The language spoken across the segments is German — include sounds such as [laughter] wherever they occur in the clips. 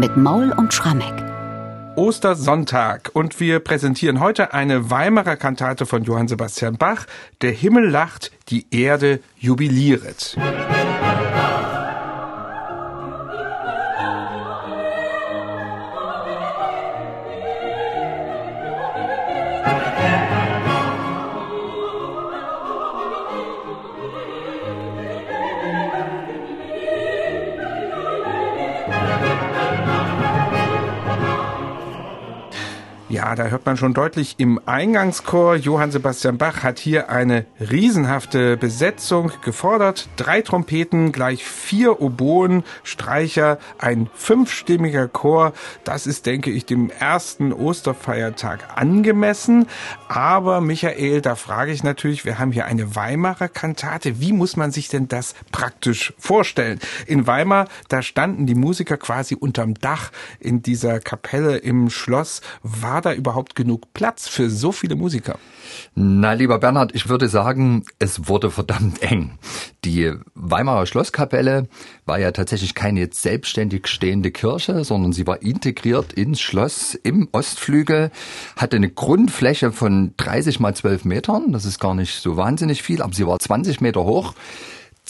mit Maul und Schrammeck. Ostersonntag und wir präsentieren heute eine Weimarer Kantate von Johann Sebastian Bach. Der Himmel lacht, die Erde jubiliert. Ja, da hört man schon deutlich im Eingangschor. Johann Sebastian Bach hat hier eine riesenhafte Besetzung gefordert. Drei Trompeten, gleich vier Oboen, Streicher, ein fünfstimmiger Chor. Das ist, denke ich, dem ersten Osterfeiertag angemessen. Aber Michael, da frage ich natürlich, wir haben hier eine Weimarer Kantate. Wie muss man sich denn das praktisch vorstellen? In Weimar, da standen die Musiker quasi unterm Dach in dieser Kapelle im Schloss. War war da überhaupt genug Platz für so viele Musiker? Na, lieber Bernhard, ich würde sagen, es wurde verdammt [laughs] eng. Die Weimarer Schlosskapelle war ja tatsächlich keine jetzt selbstständig stehende Kirche, sondern sie war integriert ins Schloss im Ostflügel, hatte eine Grundfläche von 30 mal 12 Metern. Das ist gar nicht so wahnsinnig viel, aber sie war 20 Meter hoch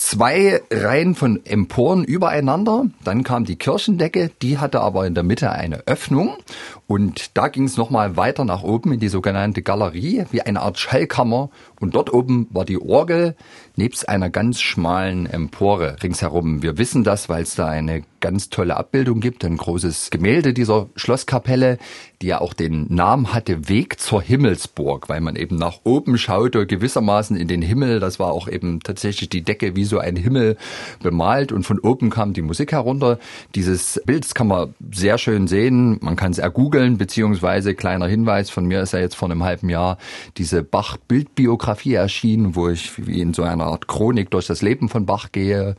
zwei Reihen von Emporen übereinander. Dann kam die Kirchendecke, die hatte aber in der Mitte eine Öffnung. Und da ging es nochmal weiter nach oben in die sogenannte Galerie, wie eine Art Schallkammer. Und dort oben war die Orgel nebst einer ganz schmalen Empore ringsherum. Wir wissen das, weil es da eine ganz tolle Abbildung gibt, ein großes Gemälde dieser Schlosskapelle, die ja auch den Namen hatte Weg zur Himmelsburg, weil man eben nach oben schaute, gewissermaßen in den Himmel. Das war auch eben tatsächlich die Decke wie so ein Himmel bemalt und von oben kam die Musik herunter. Dieses Bild kann man sehr schön sehen. Man kann es ergoogeln, beziehungsweise kleiner Hinweis von mir ist ja jetzt vor einem halben Jahr diese Bach-Bildbiografie erschienen, wo ich wie in so einer Art Chronik durch das Leben von Bach gehe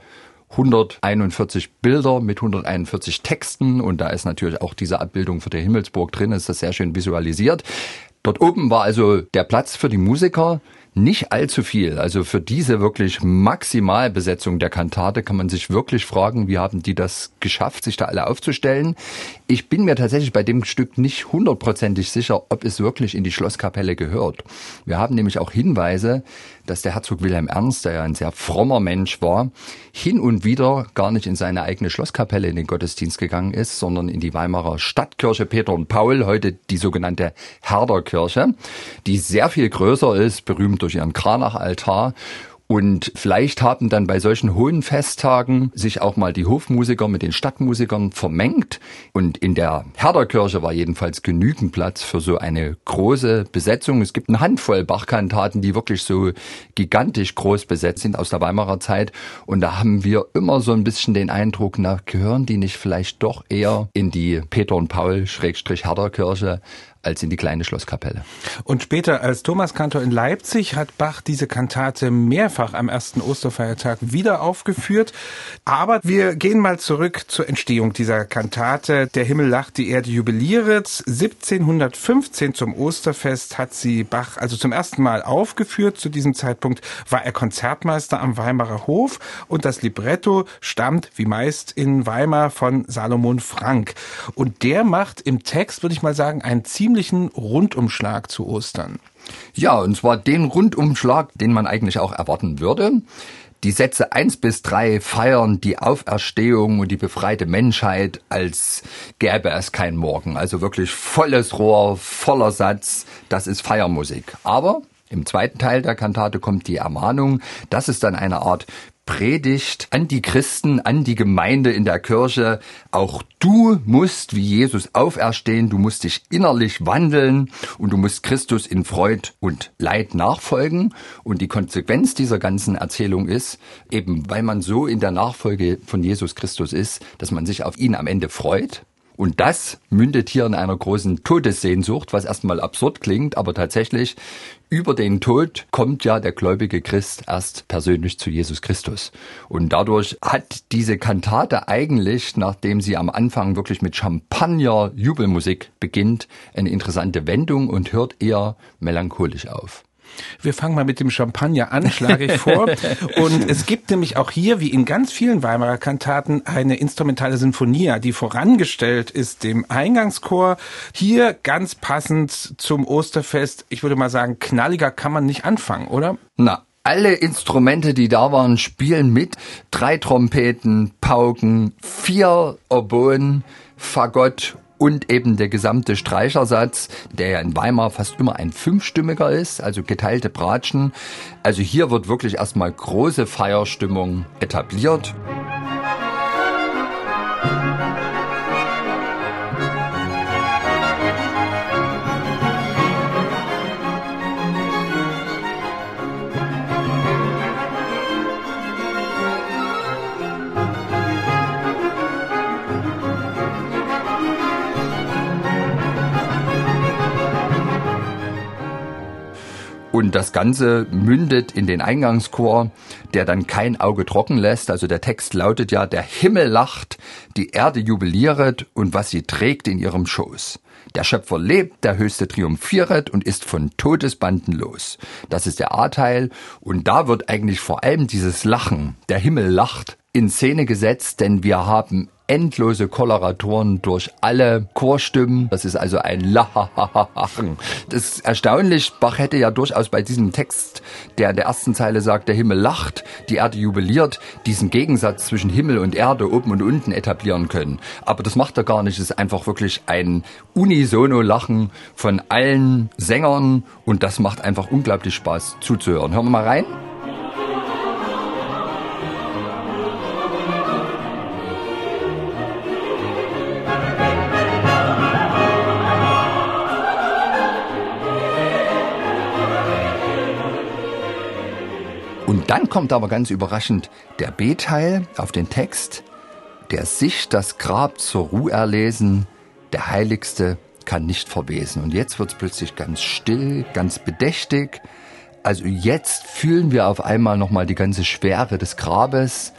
141 Bilder mit 141 Texten und da ist natürlich auch diese Abbildung für die Himmelsburg drin, ist das sehr schön visualisiert. Dort oben war also der Platz für die Musiker nicht allzu viel. Also für diese wirklich Maximalbesetzung der Kantate kann man sich wirklich fragen, wie haben die das geschafft, sich da alle aufzustellen. Ich bin mir tatsächlich bei dem Stück nicht hundertprozentig sicher, ob es wirklich in die Schlosskapelle gehört. Wir haben nämlich auch Hinweise, dass der Herzog Wilhelm Ernst, der ja ein sehr frommer Mensch war, hin und wieder gar nicht in seine eigene Schlosskapelle in den Gottesdienst gegangen ist, sondern in die Weimarer Stadtkirche. Peter und Paul, heute die sogenannte Herderkirche, die sehr viel größer ist, berühmt durch ihren Kranachaltar und vielleicht haben dann bei solchen hohen Festtagen sich auch mal die Hofmusiker mit den Stadtmusikern vermengt. Und in der Herderkirche war jedenfalls genügend Platz für so eine große Besetzung. Es gibt eine Handvoll Bachkantaten, die wirklich so gigantisch groß besetzt sind aus der Weimarer Zeit. Und da haben wir immer so ein bisschen den Eindruck, na, gehören die nicht vielleicht doch eher in die Peter und Paul Schrägstrich Herderkirche als in die kleine Schlosskapelle. Und später als Thomaskantor in Leipzig hat Bach diese Kantate mehrfach am ersten Osterfeiertag wieder aufgeführt. Aber wir gehen mal zurück zur Entstehung dieser Kantate. Der Himmel lacht, die Erde jubiliert. 1715 zum Osterfest hat sie Bach also zum ersten Mal aufgeführt. Zu diesem Zeitpunkt war er Konzertmeister am Weimarer Hof und das Libretto stammt wie meist in Weimar von Salomon Frank. Und der macht im Text, würde ich mal sagen, ein ziemlich ziemlichen Rundumschlag zu Ostern. Ja, und zwar den Rundumschlag, den man eigentlich auch erwarten würde. Die Sätze eins bis drei feiern die Auferstehung und die befreite Menschheit, als gäbe es kein Morgen. Also wirklich volles Rohr, voller Satz, das ist Feiermusik. Aber im zweiten Teil der Kantate kommt die Ermahnung. Das ist dann eine Art Predigt an die Christen, an die Gemeinde in der Kirche. Auch du musst wie Jesus auferstehen, du musst dich innerlich wandeln und du musst Christus in Freud und Leid nachfolgen. Und die Konsequenz dieser ganzen Erzählung ist, eben weil man so in der Nachfolge von Jesus Christus ist, dass man sich auf ihn am Ende freut, und das mündet hier in einer großen Todessehnsucht, was erstmal absurd klingt, aber tatsächlich über den Tod kommt ja der gläubige Christ erst persönlich zu Jesus Christus. Und dadurch hat diese Kantate eigentlich, nachdem sie am Anfang wirklich mit Champagner Jubelmusik beginnt, eine interessante Wendung und hört eher melancholisch auf. Wir fangen mal mit dem Champagner an, schlage ich [laughs] vor. Und es gibt nämlich auch hier, wie in ganz vielen Weimarer Kantaten, eine instrumentale Sinfonia, die vorangestellt ist dem Eingangschor. Hier ganz passend zum Osterfest. Ich würde mal sagen, knalliger kann man nicht anfangen, oder? Na, alle Instrumente, die da waren, spielen mit. Drei Trompeten, Pauken, vier Oboen, Fagott und eben der gesamte Streichersatz, der ja in Weimar fast immer ein fünfstimmiger ist, also geteilte Bratschen. Also hier wird wirklich erstmal große Feierstimmung etabliert. Und das Ganze mündet in den Eingangschor, der dann kein Auge trocken lässt. Also der Text lautet ja, der Himmel lacht, die Erde jubiliert und was sie trägt in ihrem Schoß. Der Schöpfer lebt, der Höchste triumphiert und ist von Todesbanden los. Das ist der A-Teil und da wird eigentlich vor allem dieses Lachen, der Himmel lacht, in Szene gesetzt, denn wir haben endlose Koloratoren durch alle Chorstimmen. Das ist also ein Lahahahachen. Das ist erstaunlich. Bach hätte ja durchaus bei diesem Text, der in der ersten Zeile sagt, der Himmel lacht, die Erde jubiliert, diesen Gegensatz zwischen Himmel und Erde oben und unten etablieren können. Aber das macht er gar nicht. Es ist einfach wirklich ein Unisono-Lachen von allen Sängern und das macht einfach unglaublich Spaß zuzuhören. Hören wir mal rein. Kommt aber ganz überraschend der B-Teil auf den Text, der sich das Grab zur Ruhe erlesen, der Heiligste kann nicht verwesen. Und jetzt wird es plötzlich ganz still, ganz bedächtig. Also jetzt fühlen wir auf einmal nochmal die ganze Schwere des Grabes,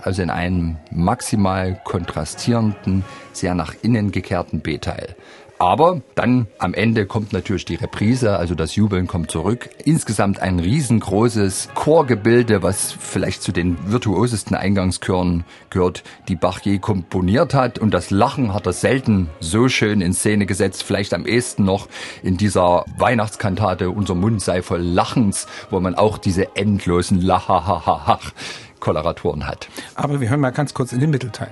also in einem maximal kontrastierenden, sehr nach innen gekehrten B-Teil. Aber dann am Ende kommt natürlich die Reprise, also das Jubeln kommt zurück. Insgesamt ein riesengroßes Chorgebilde, was vielleicht zu den virtuosesten Eingangschören gehört, die Bach je komponiert hat. Und das Lachen hat er selten so schön in Szene gesetzt. Vielleicht am ehesten noch in dieser Weihnachtskantate Unser Mund sei voll Lachens, wo man auch diese endlosen Lachahahach Koloraturen hat. Aber wir hören mal ganz kurz in den Mittelteil.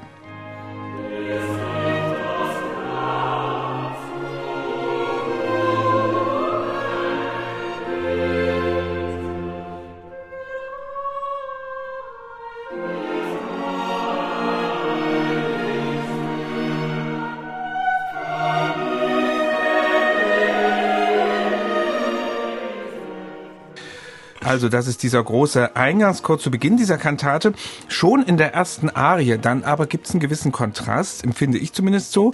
Also das ist dieser große Eingangschor zu Beginn dieser Kantate. Schon in der ersten Arie, dann aber gibt es einen gewissen Kontrast, empfinde ich zumindest so.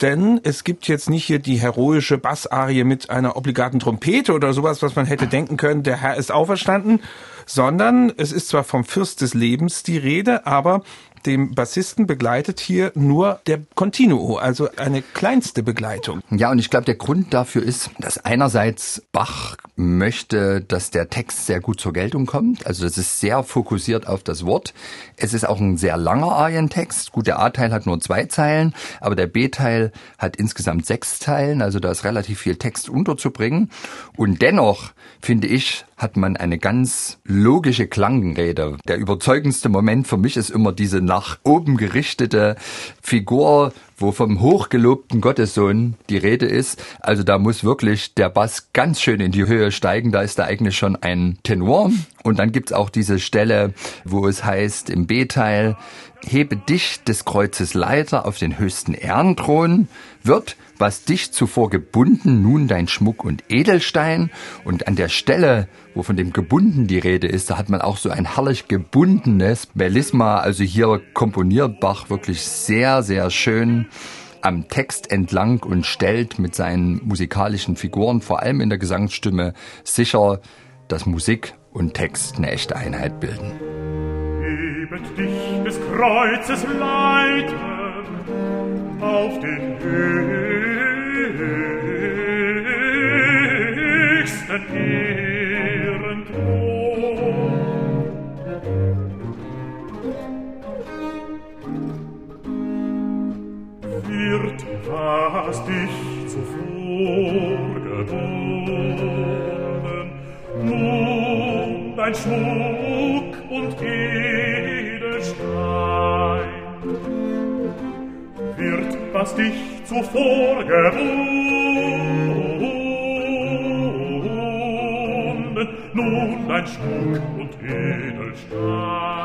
Denn es gibt jetzt nicht hier die heroische Bassarie mit einer obligaten Trompete oder sowas, was man hätte denken können, der Herr ist auferstanden, sondern es ist zwar vom Fürst des Lebens die Rede, aber dem Bassisten begleitet hier nur der Continuo, also eine kleinste Begleitung. Ja, und ich glaube, der Grund dafür ist, dass einerseits Bach möchte, dass der Text sehr gut zur Geltung kommt. Also das ist sehr fokussiert auf das Wort. Es ist auch ein sehr langer Arientext. Gut, der A-Teil hat nur zwei Zeilen, aber der B-Teil hat insgesamt sechs Zeilen. Also da ist relativ viel Text unterzubringen. Und dennoch, finde ich, hat man eine ganz logische Klangrede. Der überzeugendste Moment für mich ist immer diese nach oben gerichtete Figur, wo vom hochgelobten Gottessohn die Rede ist. Also da muss wirklich der Bass ganz schön in die Höhe steigen. Da ist da eigentlich schon ein Tenor. Und dann gibt's auch diese Stelle, wo es heißt im B-Teil, hebe dich des Kreuzes Leiter auf den höchsten Ehrenthron, wird, was dich zuvor gebunden, nun dein Schmuck und Edelstein. Und an der Stelle, wo von dem gebunden die Rede ist, da hat man auch so ein herrlich gebundenes Melisma. Also hier komponiert Bach wirklich sehr, sehr schön am Text entlang und stellt mit seinen musikalischen Figuren, vor allem in der Gesangsstimme, sicher, dass Musik und Text eine echte Einheit bilden. Hebet dich des Kreuzes Leiter auf den verheerend was dich zuvor gebunden, nun dein Schmuck und jede Stein. Wird, was dich zuvor gebunden, nun ein Schmuck und Edelstein.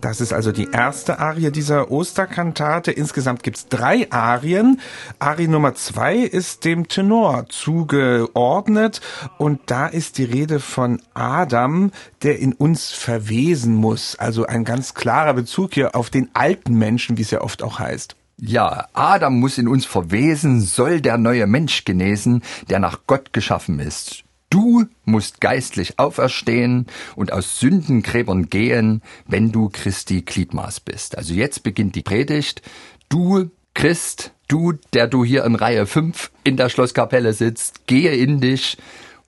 Das ist also die erste Arie dieser Osterkantate. Insgesamt gibt's drei Arien. Arie Nummer zwei ist dem Tenor zugeordnet und da ist die Rede von Adam, der in uns verwesen muss. Also ein ganz klarer Bezug hier auf den alten Menschen, wie es ja oft auch heißt. Ja, Adam muss in uns verwesen, soll der neue Mensch genesen, der nach Gott geschaffen ist. Du musst geistlich auferstehen und aus Sündengräbern gehen, wenn du Christi Gliedmaß bist. Also jetzt beginnt die Predigt. Du Christ, du, der du hier in Reihe 5 in der Schlosskapelle sitzt, gehe in dich.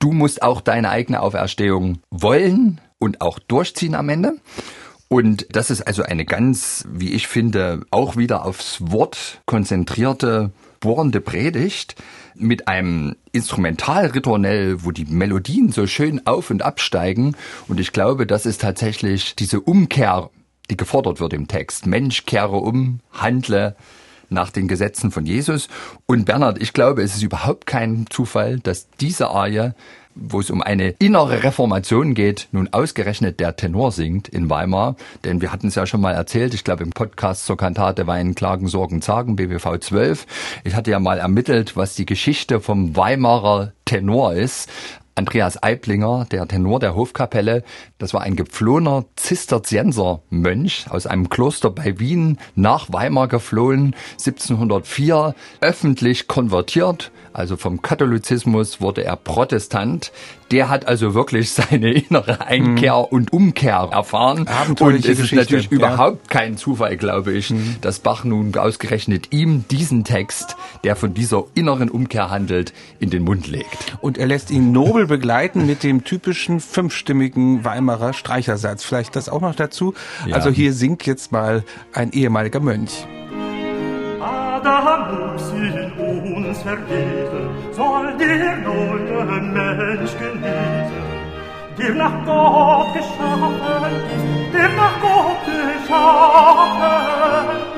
Du musst auch deine eigene Auferstehung wollen und auch durchziehen am Ende. Und das ist also eine ganz, wie ich finde, auch wieder aufs Wort konzentrierte, bohrende Predigt mit einem Instrumentalritornell, wo die Melodien so schön auf und absteigen. Und ich glaube, das ist tatsächlich diese Umkehr, die gefordert wird im Text. Mensch, kehre um, handle nach den Gesetzen von Jesus. Und Bernhard, ich glaube, es ist überhaupt kein Zufall, dass diese Arie wo es um eine innere Reformation geht, nun ausgerechnet der Tenor singt in Weimar. Denn wir hatten es ja schon mal erzählt, ich glaube im Podcast zur Kantate Wein, Klagen, Sorgen, Zagen, BWV 12. Ich hatte ja mal ermittelt, was die Geschichte vom Weimarer Tenor ist. Andreas Eiblinger, der Tenor der Hofkapelle, das war ein geflohener Zisterzienser-Mönch aus einem Kloster bei Wien nach Weimar geflohen, 1704 öffentlich konvertiert, also vom Katholizismus wurde er Protestant. Der hat also wirklich seine innere Einkehr mhm. und Umkehr erfahren. Und es ist natürlich ja. überhaupt kein Zufall, glaube ich, mhm. dass Bach nun ausgerechnet ihm diesen Text, der von dieser inneren Umkehr handelt, in den Mund legt. Und er lässt ihn nobel begleiten mit dem typischen fünfstimmigen Weimarer Streichersatz. Vielleicht das auch noch dazu. Ja. Also hier singt jetzt mal ein ehemaliger Mönch. da muss ihn uns ergeben, soll der neue Mensch genießen. Der nach Gott geschaffen ist, der nach Gott geschaffen ist,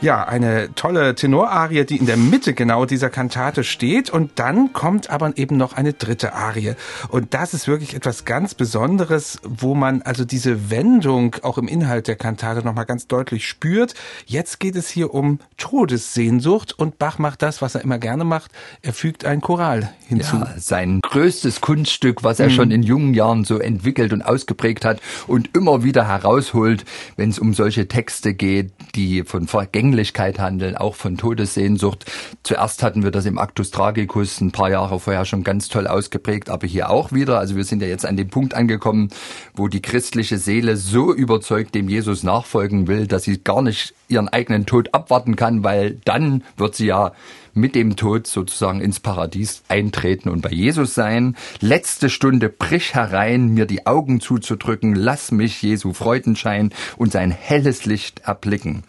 Ja, eine tolle Tenorarie, die in der Mitte genau dieser Kantate steht. Und dann kommt aber eben noch eine dritte Arie. Und das ist wirklich etwas ganz Besonderes, wo man also diese Wendung auch im Inhalt der Kantate nochmal ganz deutlich spürt. Jetzt geht es hier um Todessehnsucht und Bach macht das, was er immer gerne macht. Er fügt ein Choral hinzu. Ja, sein größtes Kunststück, was er mhm. schon in jungen Jahren so entwickelt und ausgeprägt hat und immer wieder herausholt, wenn es um solche Texte geht, die von Vergänglichkeit Vergänglichkeit handeln, auch von Todessehnsucht. Zuerst hatten wir das im Actus Tragicus ein paar Jahre vorher schon ganz toll ausgeprägt, aber hier auch wieder. Also wir sind ja jetzt an dem Punkt angekommen, wo die christliche Seele so überzeugt dem Jesus nachfolgen will, dass sie gar nicht ihren eigenen Tod abwarten kann, weil dann wird sie ja mit dem Tod sozusagen ins Paradies eintreten und bei Jesus sein. Letzte Stunde brich herein, mir die Augen zuzudrücken, lass mich Jesu Freudenschein und sein helles Licht erblicken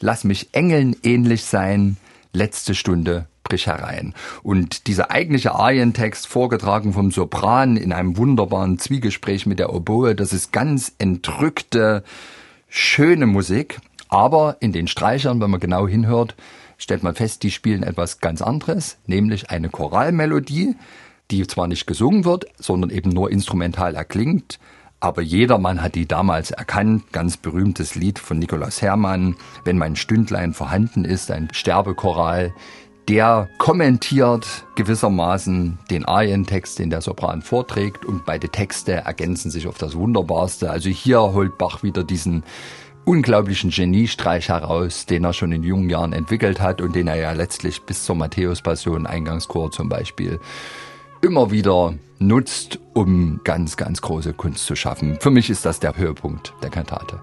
lass mich Engeln ähnlich sein, letzte Stunde brich herein. Und dieser eigentliche Arientext, vorgetragen vom Sopran in einem wunderbaren Zwiegespräch mit der Oboe, das ist ganz entrückte, schöne Musik. Aber in den Streichern, wenn man genau hinhört, stellt man fest, die spielen etwas ganz anderes, nämlich eine Choralmelodie, die zwar nicht gesungen wird, sondern eben nur instrumental erklingt, aber jedermann hat die damals erkannt. Ganz berühmtes Lied von Nikolaus Hermann. Wenn mein Stündlein vorhanden ist, ein Sterbechoral. Der kommentiert gewissermaßen den Arientext, den der Sopran vorträgt und beide Texte ergänzen sich auf das Wunderbarste. Also hier holt Bach wieder diesen unglaublichen Geniestreich heraus, den er schon in jungen Jahren entwickelt hat und den er ja letztlich bis zur Matthäus-Passion, Eingangschor zum Beispiel, immer wieder nutzt, um ganz, ganz große Kunst zu schaffen. Für mich ist das der Höhepunkt der Kantate.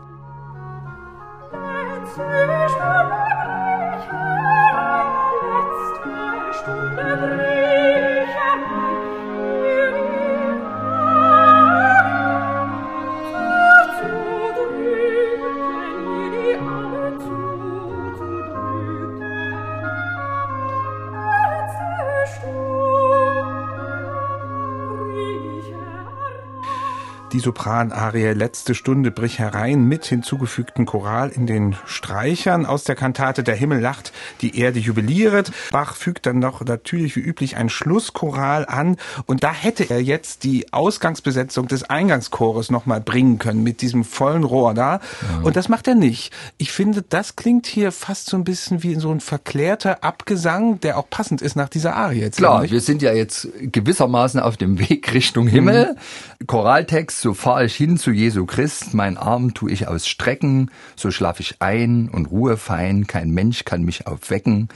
Sopranarie Letzte Stunde brich herein mit hinzugefügten Choral in den Streichern aus der Kantate Der Himmel lacht, die Erde jubiliert. Bach fügt dann noch natürlich wie üblich ein Schlusschoral an und da hätte er jetzt die Ausgangsbesetzung des Eingangschores nochmal bringen können mit diesem vollen Rohr da. Ja. Und das macht er nicht. Ich finde, das klingt hier fast so ein bisschen wie so ein verklärter Abgesang, der auch passend ist nach dieser Arie. Jetzt Klar, wir sind ja jetzt gewissermaßen auf dem Weg Richtung Himmel. Mhm. Choraltext, so fahr ich hin zu Jesu Christ, mein Arm tu ich ausstrecken, so schlaf ich ein und ruhe fein, kein Mensch kann mich aufwecken,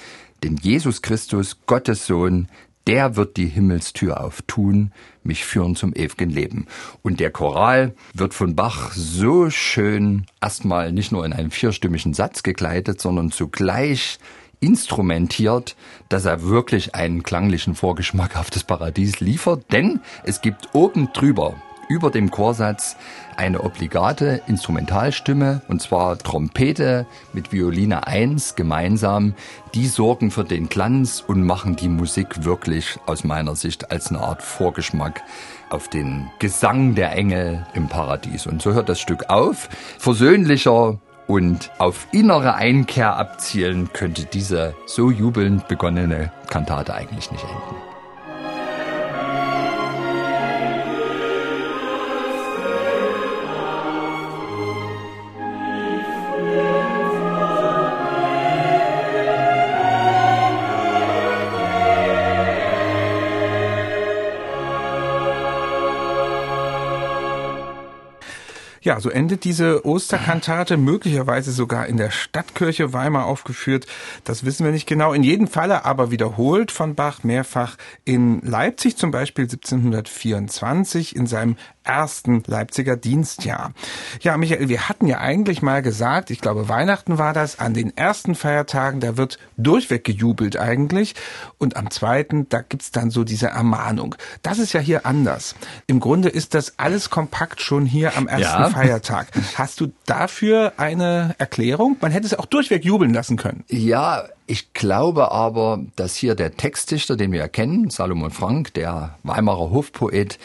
denn Jesus Christus, Gottes Sohn, der wird die Himmelstür auftun, mich führen zum ewigen Leben. Und der Choral wird von Bach so schön erstmal nicht nur in einen vierstimmigen Satz gekleidet, sondern zugleich instrumentiert, dass er wirklich einen klanglichen Vorgeschmack auf das Paradies liefert, denn es gibt oben drüber über dem Chorsatz eine obligate Instrumentalstimme, und zwar Trompete mit Violine 1 gemeinsam. Die sorgen für den Glanz und machen die Musik wirklich aus meiner Sicht als eine Art Vorgeschmack auf den Gesang der Engel im Paradies. Und so hört das Stück auf. Versöhnlicher, und auf innere Einkehr abzielen, könnte diese so jubelnd begonnene Kantate eigentlich nicht enden. Ja, so endet diese Osterkantate, [laughs] möglicherweise sogar in der Stadtkirche Weimar aufgeführt. Das wissen wir nicht genau. In jedem Falle aber wiederholt von Bach mehrfach in Leipzig, zum Beispiel 1724 in seinem ersten Leipziger Dienstjahr. Ja, Michael, wir hatten ja eigentlich mal gesagt, ich glaube Weihnachten war das, an den ersten Feiertagen, da wird durchweg gejubelt eigentlich und am zweiten, da gibt's dann so diese Ermahnung. Das ist ja hier anders. Im Grunde ist das alles kompakt schon hier am ersten ja. Feiertag. Hast du dafür eine Erklärung? Man hätte es auch durchweg jubeln lassen können. Ja, ich glaube aber, dass hier der Textdichter, den wir erkennen, Salomon Frank, der Weimarer Hofpoet,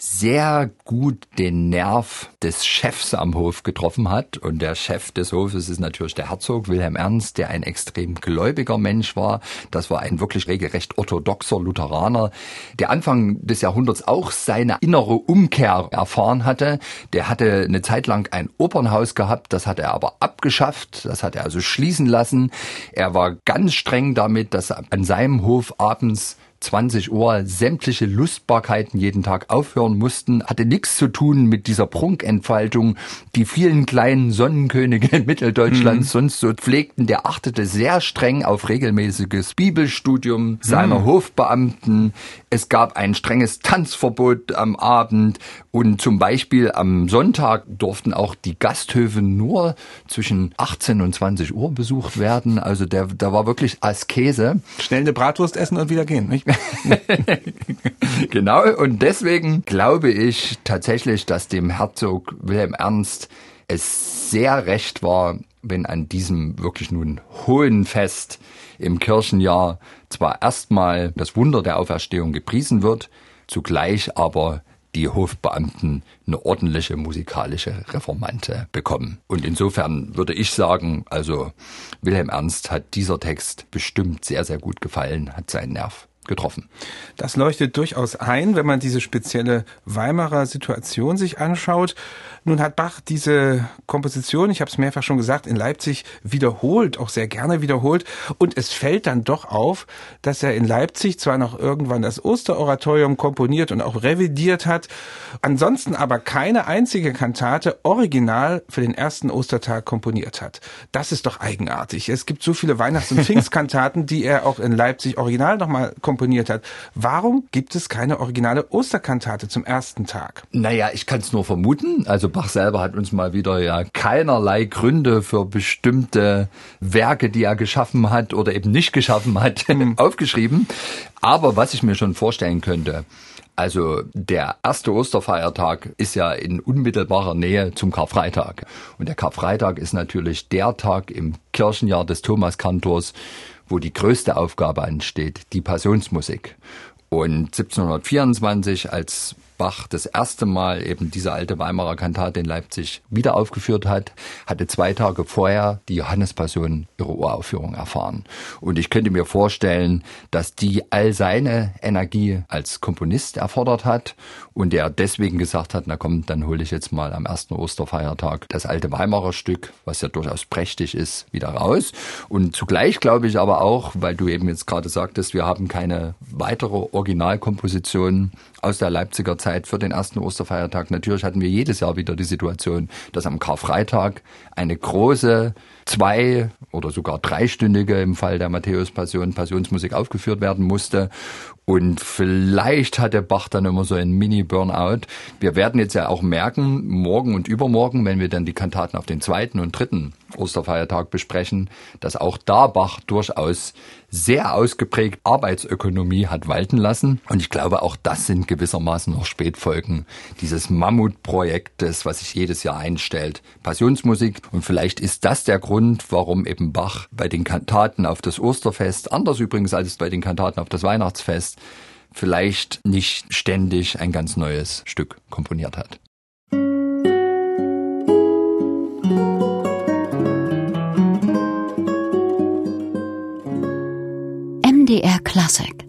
sehr gut den Nerv des Chefs am Hof getroffen hat. Und der Chef des Hofes ist natürlich der Herzog Wilhelm Ernst, der ein extrem gläubiger Mensch war. Das war ein wirklich regelrecht orthodoxer Lutheraner, der Anfang des Jahrhunderts auch seine innere Umkehr erfahren hatte. Der hatte eine Zeit lang ein Opernhaus gehabt, das hat er aber abgeschafft, das hat er also schließen lassen. Er war ganz streng damit, dass an seinem Hof abends 20 Uhr sämtliche Lustbarkeiten jeden Tag aufhören mussten, hatte nichts zu tun mit dieser Prunkentfaltung, die vielen kleinen Sonnenkönige in Mitteldeutschland mhm. sonst so pflegten. Der achtete sehr streng auf regelmäßiges Bibelstudium seiner mhm. Hofbeamten. Es gab ein strenges Tanzverbot am Abend und zum Beispiel am Sonntag durften auch die Gasthöfe nur zwischen 18 und 20 Uhr besucht werden. Also der, da war wirklich Askese. Schnell eine Bratwurst essen und wieder gehen, nicht? [laughs] genau, und deswegen glaube ich tatsächlich, dass dem Herzog Wilhelm Ernst es sehr recht war, wenn an diesem wirklich nun hohen Fest im Kirchenjahr zwar erstmal das Wunder der Auferstehung gepriesen wird, zugleich aber die Hofbeamten eine ordentliche musikalische Reformante bekommen. Und insofern würde ich sagen, also Wilhelm Ernst hat dieser Text bestimmt sehr, sehr gut gefallen, hat seinen Nerv getroffen. Das leuchtet durchaus ein, wenn man diese spezielle Weimarer Situation sich anschaut. Nun hat Bach diese Komposition, ich habe es mehrfach schon gesagt, in Leipzig wiederholt, auch sehr gerne wiederholt. Und es fällt dann doch auf, dass er in Leipzig zwar noch irgendwann das Osteroratorium komponiert und auch revidiert hat, ansonsten aber keine einzige Kantate original für den ersten Ostertag komponiert hat. Das ist doch eigenartig. Es gibt so viele Weihnachts- und [laughs] Pfingstkantaten, die er auch in Leipzig original nochmal komponiert hat. Warum gibt es keine originale Osterkantate zum ersten Tag? Naja, ich kann es nur vermuten. Also also Bach selber hat uns mal wieder ja keinerlei Gründe für bestimmte Werke, die er geschaffen hat oder eben nicht geschaffen hat, [laughs] mhm. aufgeschrieben. Aber was ich mir schon vorstellen könnte, also der erste Osterfeiertag ist ja in unmittelbarer Nähe zum Karfreitag. Und der Karfreitag ist natürlich der Tag im Kirchenjahr des Thomaskantors, wo die größte Aufgabe ansteht, die Passionsmusik. Und 1724, als Bach das erste Mal eben diese alte Weimarer Kantate in Leipzig wieder aufgeführt hat, hatte zwei Tage vorher die Johannespassion ihre Uraufführung erfahren. Und ich könnte mir vorstellen, dass die all seine Energie als Komponist erfordert hat und er deswegen gesagt hat, na komm, dann hole ich jetzt mal am ersten Osterfeiertag das alte Weimarer Stück, was ja durchaus prächtig ist, wieder raus. Und zugleich glaube ich aber auch, weil du eben jetzt gerade sagtest, wir haben keine weitere Originalkomposition aus der Leipziger Zeit für den ersten Osterfeiertag. Natürlich hatten wir jedes Jahr wieder die Situation, dass am Karfreitag eine große zwei oder sogar dreistündige im Fall der Matthäus-Passion Passionsmusik aufgeführt werden musste. Und vielleicht hat der Bach dann immer so ein Mini-Burnout. Wir werden jetzt ja auch merken, morgen und übermorgen, wenn wir dann die Kantaten auf den zweiten und dritten Osterfeiertag besprechen, dass auch da Bach durchaus sehr ausgeprägt Arbeitsökonomie hat walten lassen. Und ich glaube, auch das sind gewissermaßen noch Spätfolgen dieses Mammutprojektes, was sich jedes Jahr einstellt. Passionsmusik. Und vielleicht ist das der Grund, warum eben Bach bei den Kantaten auf das Osterfest, anders übrigens als bei den Kantaten auf das Weihnachtsfest, vielleicht nicht ständig ein ganz neues Stück komponiert hat. MDR Classic